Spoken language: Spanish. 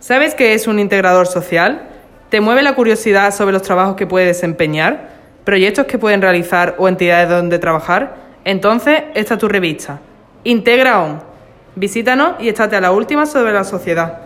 ¿Sabes qué es un integrador social? ¿Te mueve la curiosidad sobre los trabajos que puede desempeñar? ¿Proyectos que pueden realizar o entidades donde trabajar? Entonces, esta es tu revista. Integra On. Visítanos y estate a la última sobre la sociedad.